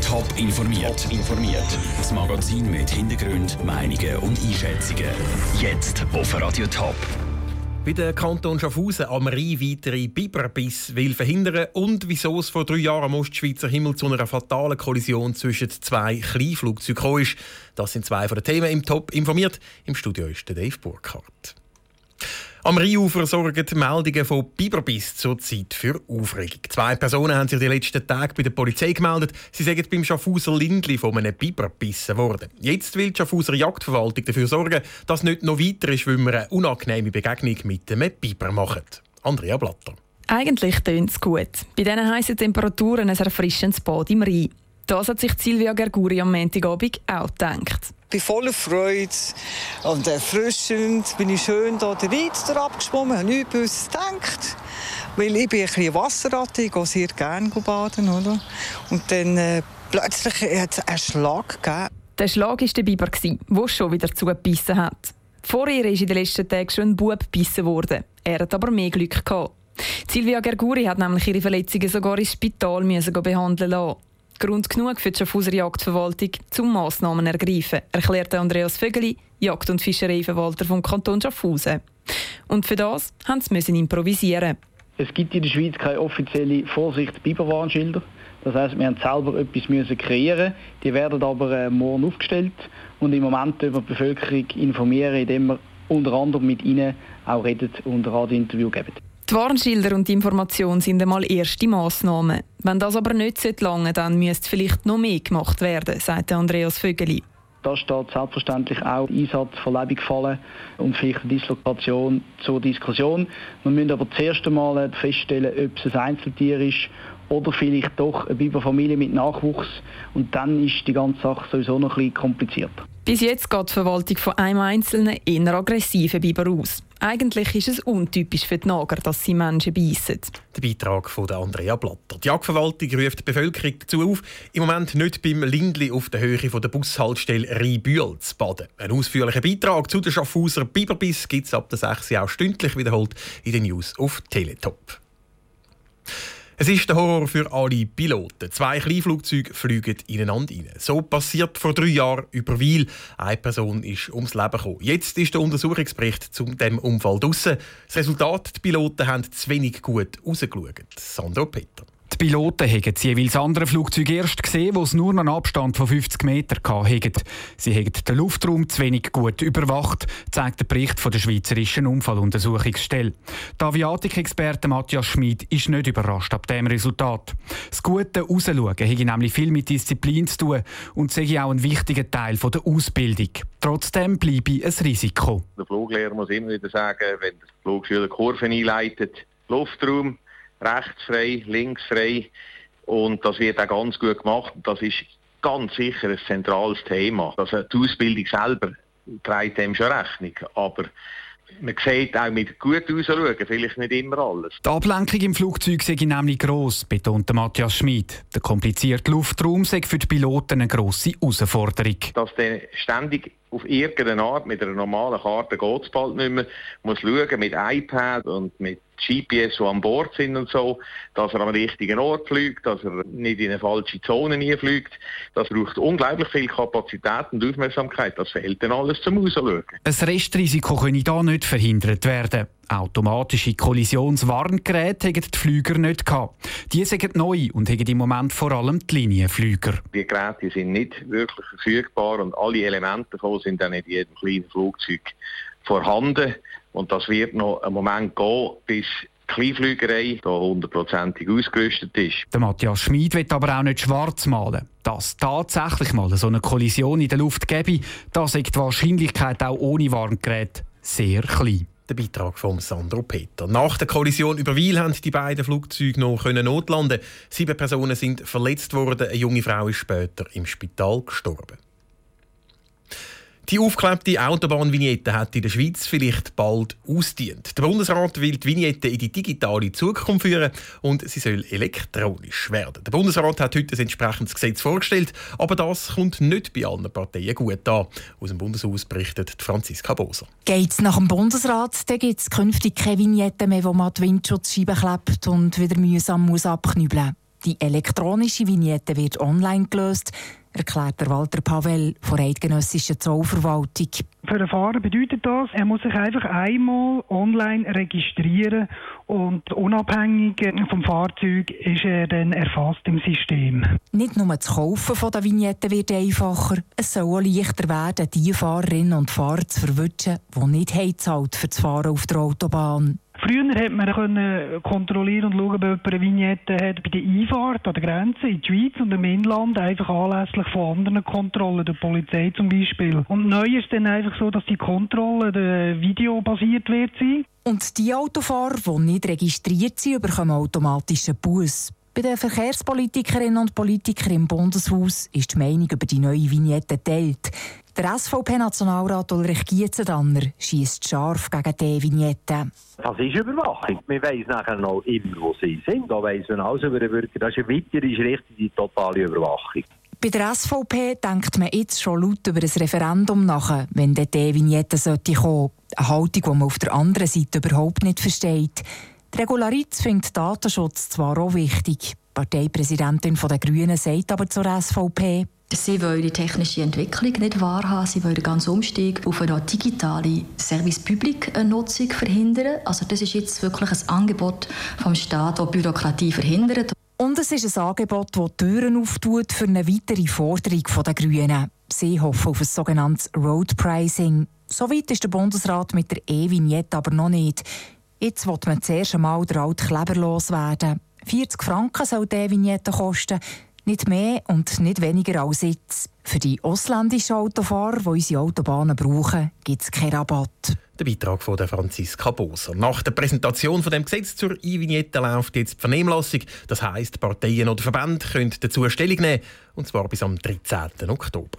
Top informiert. informiert. Das Magazin mit Hintergrund, Meinungen und Einschätzungen. Jetzt auf Radio Top. Wie der Kanton Schaffhausen am Rhein weitere Biberbiss will verhindern und wieso es vor drei Jahren am Ostschweizer Himmel zu einer fatalen Kollision zwischen zwei Kleinflugzeugen ist. Das sind zwei von den Themen im Top informiert. Im Studio ist der Dave Burkhardt. Am Rheinufer sorgen die Meldungen von Biberbiss zurzeit für Aufregung. Zwei Personen haben sich die letzten Tage bei der Polizei gemeldet. Sie sagen beim Schaffhauser Lindli von einem Biber gebissen worden. Jetzt will die Schaffhauser Jagdverwaltung dafür sorgen, dass nicht noch weitere Schwimmer eine unangenehme Begegnung mit einem Biber machen. Andrea Blatter. Eigentlich tönt es gut. Bei diesen heißen Temperaturen ein erfrischendes Bad im Rhein. Das hat sich Silvia Gerguri am Montagabend auch gedacht. Ich bin voller Freude und erfrischend. Bin ich schön hier den Rhein abgeschwommen, habe nichts Böses gedacht. Weil ich bin ein bisschen Wasserratte, ich gehe sehr gerne baden. Oder? Und dann äh, plötzlich hat es einen Schlag gegeben. Der Schlag war der Biber, der schon wieder zugebissen hat. Vor ihr ist in den letzten Tagen schon ein Bub gebissen worden. Er hat aber mehr Glück gehabt. Silvia Gerguri hat nämlich ihre Verletzungen sogar ins Spital behandeln lassen. Grund genug für die Schaffhauser Jagdverwaltung zum Massnahmen ergreifen, erklärte Andreas Vögeli, Jagd- und Fischereiverwalter vom Kanton Schaffhausen. Und für das mussten sie improvisieren. Es gibt in der Schweiz keine offizielle Vorsicht Biberwarnschilder. Das heißt, wir haben selber etwas müssen kreieren. Die werden aber äh, morgen aufgestellt und im Moment über die Bevölkerung informieren, indem wir unter anderem mit ihnen auch reden und Radiointerview geben. Die Warnschilder und die Information sind einmal erste Massnahmen. Wenn das aber nicht lange dann müsste vielleicht noch mehr gemacht werden, sagte Andreas Vögeli. Da steht selbstverständlich auch der Einsatz von Leibigfallen und vielleicht eine Dislokation zur Diskussion. Wir müssen aber zuerst einmal feststellen, ob es ein Einzeltier ist oder vielleicht doch eine Biberfamilie mit Nachwuchs. Und dann ist die ganze Sache sowieso noch ein bisschen komplizierter. Bis jetzt geht die Verwaltung von einem einzelnen, eher aggressiven Biber aus. Eigentlich ist es untypisch für die Nager, dass sie Menschen beißen. Der Beitrag von Andrea Blatter. Die Jagdverwaltung ruft die Bevölkerung dazu auf, im Moment nicht beim Lindli auf der Höhe der Bushaltestelle Rheinbühl zu baden. Einen ausführlichen Beitrag zu den Schaffhauser Biberbiss gibt es ab der 6 auch stündlich wiederholt in den News auf Teletop. Es ist der Horror für alle Piloten. Zwei Kleinflugzeuge fliegen ineinander rein. So passiert vor drei Jahren über Weil. Eine Person ist ums Leben gekommen. Jetzt ist der Untersuchungsbericht zu dem Unfall draussen. Das Resultat: Die Piloten haben zu wenig gut rausgeschaut. Sandro Peter. Die Piloten haben das jeweils andere Flugzeug erst gesehen, wo es nur einen Abstand von 50 Metern hatten. Sie haben den Luftraum zu wenig gut überwacht, zeigt der Bericht von der Schweizerischen Unfalluntersuchungsstelle. Der Aviatik-Experte Matthias Schmid ist nicht überrascht ab dem Resultat. Das gute Rausschauen hat nämlich viel mit Disziplin zu tun und sei auch ein wichtiger Teil der Ausbildung. Trotzdem bleibe ein Risiko. Der Fluglehrer muss immer wieder sagen, wenn der Flugschüler Kurven einleitet, Luftraum rechtsfrei, linksfrei. Und das wird auch ganz gut gemacht. Das ist ganz sicher ein zentrales Thema. Also die Ausbildung selber trägt dem schon Rechnung. Aber man sieht auch mit gut ausschauen, vielleicht nicht immer alles. Die Ablenkung im Flugzeug sei nämlich gross, betonte Matthias Schmid. Der komplizierte Luftraum sei für die Piloten eine grosse Herausforderung. Dass der ständig auf irgendeine Art mit einer normalen Karte geht es bald nicht mehr. muss schauen mit iPad und mit GPS, die an Bord sind und so, dass er am richtigen Ort fliegt, dass er nicht in eine falsche Zone fliegt. Das braucht unglaublich viel Kapazität und Aufmerksamkeit. Das fehlt dann alles zum Rausschauen. Ein Restrisiko könne da nicht verhindert werden. Automatische Kollisionswarngeräte haben die Flüger nicht gehabt. Die sind neu und haben im Moment vor allem die Linienflüger. Die Geräte sind nicht wirklich verfügbar und alle Elemente davon sind dann in jedem kleinen Flugzeug vorhanden. Und das wird noch einen Moment gehen, bis die Kleinflügerei da hundertprozentig ausgerüstet ist. Der Matthias Schmid will aber auch nicht schwarz malen. Dass tatsächlich mal so eine Kollision in der Luft gäbe, da ist die Wahrscheinlichkeit auch ohne Warngerät sehr klein. Der Beitrag von Sandro Peter. Nach der Kollision über Weil haben die beiden Flugzeuge noch notlanden. Sieben Personen sind verletzt worden. Eine junge Frau ist später im Spital gestorben. Die aufgeklebte Autobahnvignette hat in der Schweiz vielleicht bald ausdient. Der Bundesrat will die Vignette in die digitale Zukunft führen und sie soll elektronisch werden. Der Bundesrat hat heute ein entsprechendes Gesetz vorgestellt, aber das kommt nicht bei allen Parteien gut an. Aus dem Bundeshaus berichtet Franziska Boser. Geht es nach dem Bundesrat, dann gibt es künftig keine Vignette mehr, wo man die Windschutzscheibe klebt und wieder mühsam muss abknübeln Die elektronische Vignette wird online gelöst, erklärt der Walter Pavel von der Eidgenössischen Zollverwaltung. Für den Fahrer bedeutet das, er muss sich einfach einmal online registrieren und unabhängig vom Fahrzeug ist er dann erfasst im System. Nicht nur das Kaufen von der Vignetten wird einfacher, es soll auch leichter werden, die Fahrerinnen und Fahrer zu verwischen, die nicht zahlt für das Fahren auf der Autobahn. Früher konnte man kontrollieren und schauen, ob jemand eine Vignette hat bei der Einfahrt an der Grenze in die Schweiz und im Inland, einfach anlässlich von anderen Kontrollen, der Polizei zum Beispiel. Und neu ist dann einfach so, dass die Kontrolle videobasiert wird. Und die Autofahrer, die nicht registriert sind, bekommen automatisch einen Bus. Bei den Verkehrspolitikerinnen und Politikern im Bundeshaus ist die Meinung über die neue Vignette geteilt. Der SVP-Nationalrat Ulrich Gietzendanner schießt scharf gegen die Vignette. Das ist Überwachung. Man weiss nachher noch immer, wo sie sind. Da weiss man alles über den Bürger. Das ist eine weitere Schritt in die totale Überwachung. Bei der SVP denkt man jetzt schon laut über ein Referendum nach, wenn die Vignette sollte kommen. Eine Haltung, die man auf der anderen Seite überhaupt nicht versteht. Die Regularitz findet Datenschutz zwar auch wichtig. Die Parteipräsidentin der Grünen sagt aber zur SVP, Sie wollen die technische Entwicklung nicht wahrhaben. Sie wollen den ganzen Umstieg auf eine digitale Service-Public-Nutzung verhindern. Also das ist jetzt wirklich ein Angebot vom Staat, das Bürokratie verhindert. Und es ist ein Angebot, das Türen auftut für eine weitere Forderung der Grünen. Sie hoffen auf ein sogenanntes Road Pricing. So weit ist der Bundesrat mit der E-Vignette aber noch nicht. Jetzt wird man zuerst einmal der alte Kleber loswerden. 40 Franken soll die Vignette kosten. Nicht mehr und nicht weniger als jetzt. Für die ausländischen Autofahrer, die unsere Autobahnen brauchen, gibt es keinen Rabatt. Der Beitrag von Franziska Boser. Nach der Präsentation von dem Gesetz zur E-Vignette läuft jetzt die Vernehmlassung. Das heisst, Parteien oder Verbände können dazu Stellung nehmen, und zwar bis am 13. Oktober.